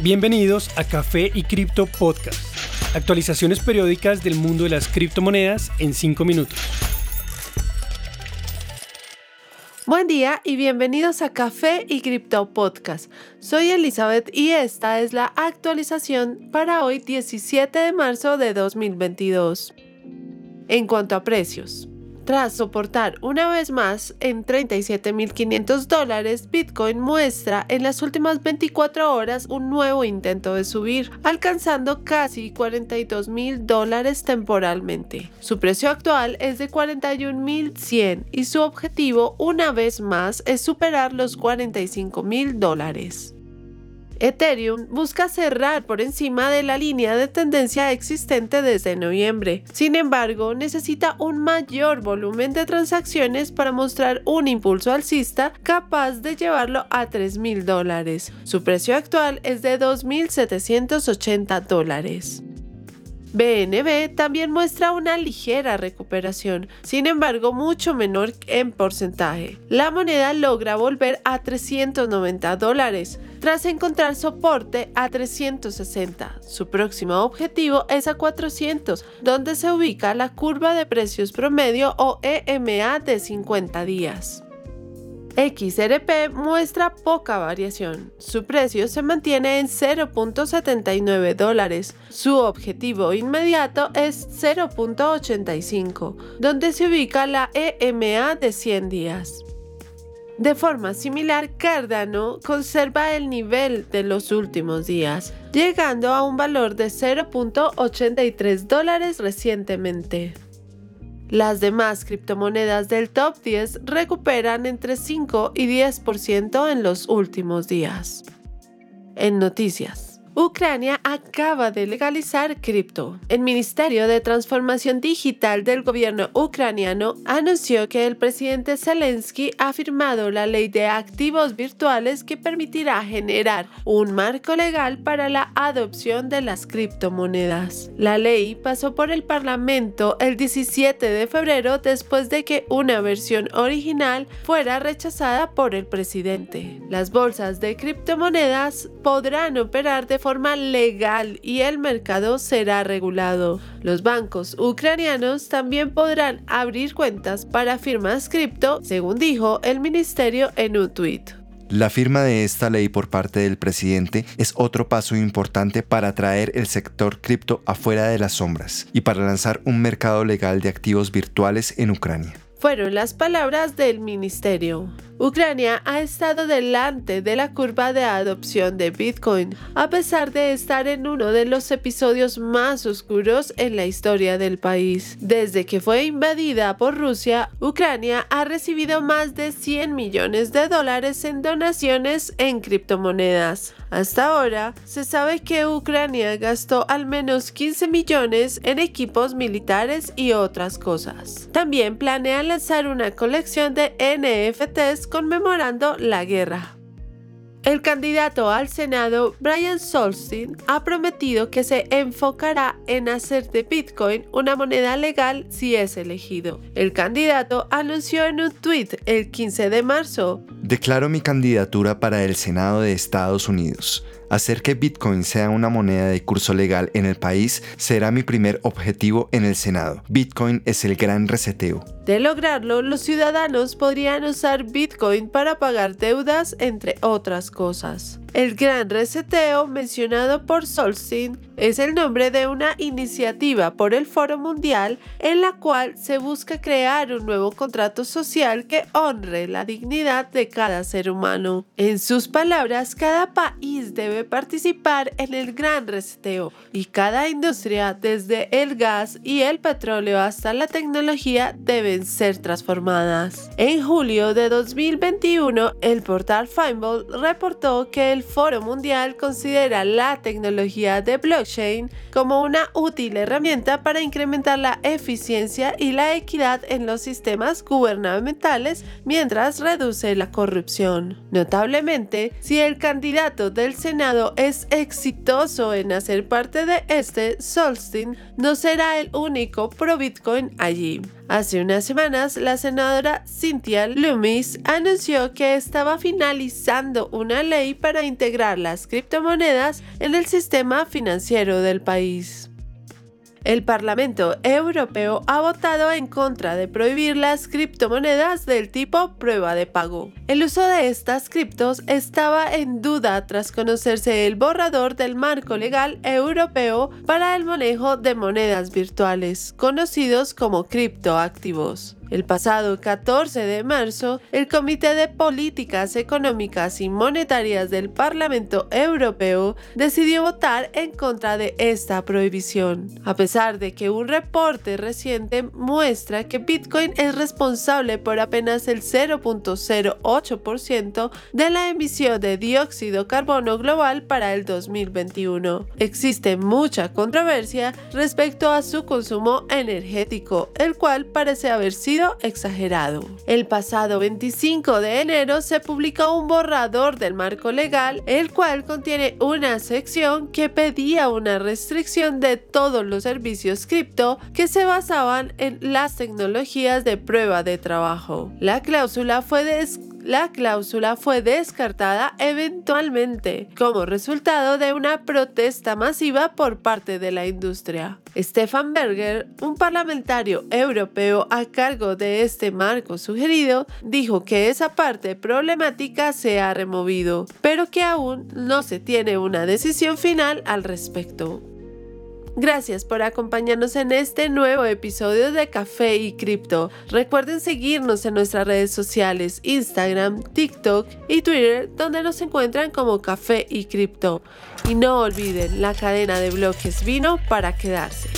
Bienvenidos a Café y Cripto Podcast. Actualizaciones periódicas del mundo de las criptomonedas en 5 minutos. Buen día y bienvenidos a Café y Cripto Podcast. Soy Elizabeth y esta es la actualización para hoy 17 de marzo de 2022. En cuanto a precios, tras soportar una vez más en 37.500 dólares, Bitcoin muestra en las últimas 24 horas un nuevo intento de subir, alcanzando casi 42.000 dólares temporalmente. Su precio actual es de 41.100 y su objetivo una vez más es superar los 45.000 dólares. Ethereum busca cerrar por encima de la línea de tendencia existente desde noviembre. Sin embargo, necesita un mayor volumen de transacciones para mostrar un impulso alcista capaz de llevarlo a 3.000 dólares. Su precio actual es de 2.780 dólares. BNB también muestra una ligera recuperación, sin embargo mucho menor en porcentaje. La moneda logra volver a 390 dólares tras encontrar soporte a 360. Su próximo objetivo es a 400, donde se ubica la curva de precios promedio o EMA de 50 días. XRP muestra poca variación. Su precio se mantiene en 0.79 dólares. Su objetivo inmediato es 0.85, donde se ubica la EMA de 100 días. De forma similar, Cardano conserva el nivel de los últimos días, llegando a un valor de 0.83 dólares recientemente. Las demás criptomonedas del top 10 recuperan entre 5 y 10% en los últimos días. En noticias. Ucrania acaba de legalizar cripto. El Ministerio de Transformación Digital del gobierno ucraniano anunció que el presidente Zelensky ha firmado la ley de activos virtuales que permitirá generar un marco legal para la adopción de las criptomonedas. La ley pasó por el Parlamento el 17 de febrero después de que una versión original fuera rechazada por el presidente. Las bolsas de criptomonedas podrán operar de forma forma legal y el mercado será regulado. Los bancos ucranianos también podrán abrir cuentas para firmas cripto, según dijo el ministerio en un tuit. La firma de esta ley por parte del presidente es otro paso importante para traer el sector cripto afuera de las sombras y para lanzar un mercado legal de activos virtuales en Ucrania. Fueron las palabras del ministerio. Ucrania ha estado delante de la curva de adopción de Bitcoin, a pesar de estar en uno de los episodios más oscuros en la historia del país. Desde que fue invadida por Rusia, Ucrania ha recibido más de 100 millones de dólares en donaciones en criptomonedas. Hasta ahora, se sabe que Ucrania gastó al menos 15 millones en equipos militares y otras cosas. También planea lanzar una colección de NFTs conmemorando la guerra. El candidato al Senado, Brian Solstein, ha prometido que se enfocará en hacer de Bitcoin una moneda legal si es elegido. El candidato anunció en un tweet el 15 de marzo. Declaro mi candidatura para el Senado de Estados Unidos. Hacer que Bitcoin sea una moneda de curso legal en el país será mi primer objetivo en el Senado. Bitcoin es el gran reseteo. De lograrlo, los ciudadanos podrían usar Bitcoin para pagar deudas, entre otras cosas. El Gran Reseteo, mencionado por Solstein, es el nombre de una iniciativa por el Foro Mundial en la cual se busca crear un nuevo contrato social que honre la dignidad de cada ser humano. En sus palabras, cada país debe participar en el Gran Reseteo y cada industria, desde el gas y el petróleo hasta la tecnología, deben ser transformadas. En julio de 2021, el portal Fimble reportó que el Foro Mundial considera la tecnología de blockchain como una útil herramienta para incrementar la eficiencia y la equidad en los sistemas gubernamentales mientras reduce la corrupción. Notablemente, si el candidato del Senado es exitoso en hacer parte de este, Solstein no será el único pro Bitcoin allí. Hace unas semanas, la senadora Cynthia Loomis anunció que estaba finalizando una ley para integrar las criptomonedas en el sistema financiero del país. El Parlamento Europeo ha votado en contra de prohibir las criptomonedas del tipo prueba de pago. El uso de estas criptos estaba en duda tras conocerse el borrador del marco legal europeo para el manejo de monedas virtuales, conocidos como criptoactivos. El pasado 14 de marzo, el Comité de Políticas Económicas y Monetarias del Parlamento Europeo decidió votar en contra de esta prohibición, a pesar de que un reporte reciente muestra que Bitcoin es responsable por apenas el 0.08% de la emisión de dióxido carbono global para el 2021. Existe mucha controversia respecto a su consumo energético, el cual parece haber sido exagerado. El pasado 25 de enero se publicó un borrador del marco legal, el cual contiene una sección que pedía una restricción de todos los servicios cripto que se basaban en las tecnologías de prueba de trabajo. La cláusula fue la cláusula fue descartada eventualmente como resultado de una protesta masiva por parte de la industria. Stefan Berger, un parlamentario europeo a cargo de este marco sugerido, dijo que esa parte problemática se ha removido, pero que aún no se tiene una decisión final al respecto. Gracias por acompañarnos en este nuevo episodio de Café y Cripto. Recuerden seguirnos en nuestras redes sociales, Instagram, TikTok y Twitter, donde nos encuentran como Café y Cripto. Y no olviden, la cadena de bloques vino para quedarse.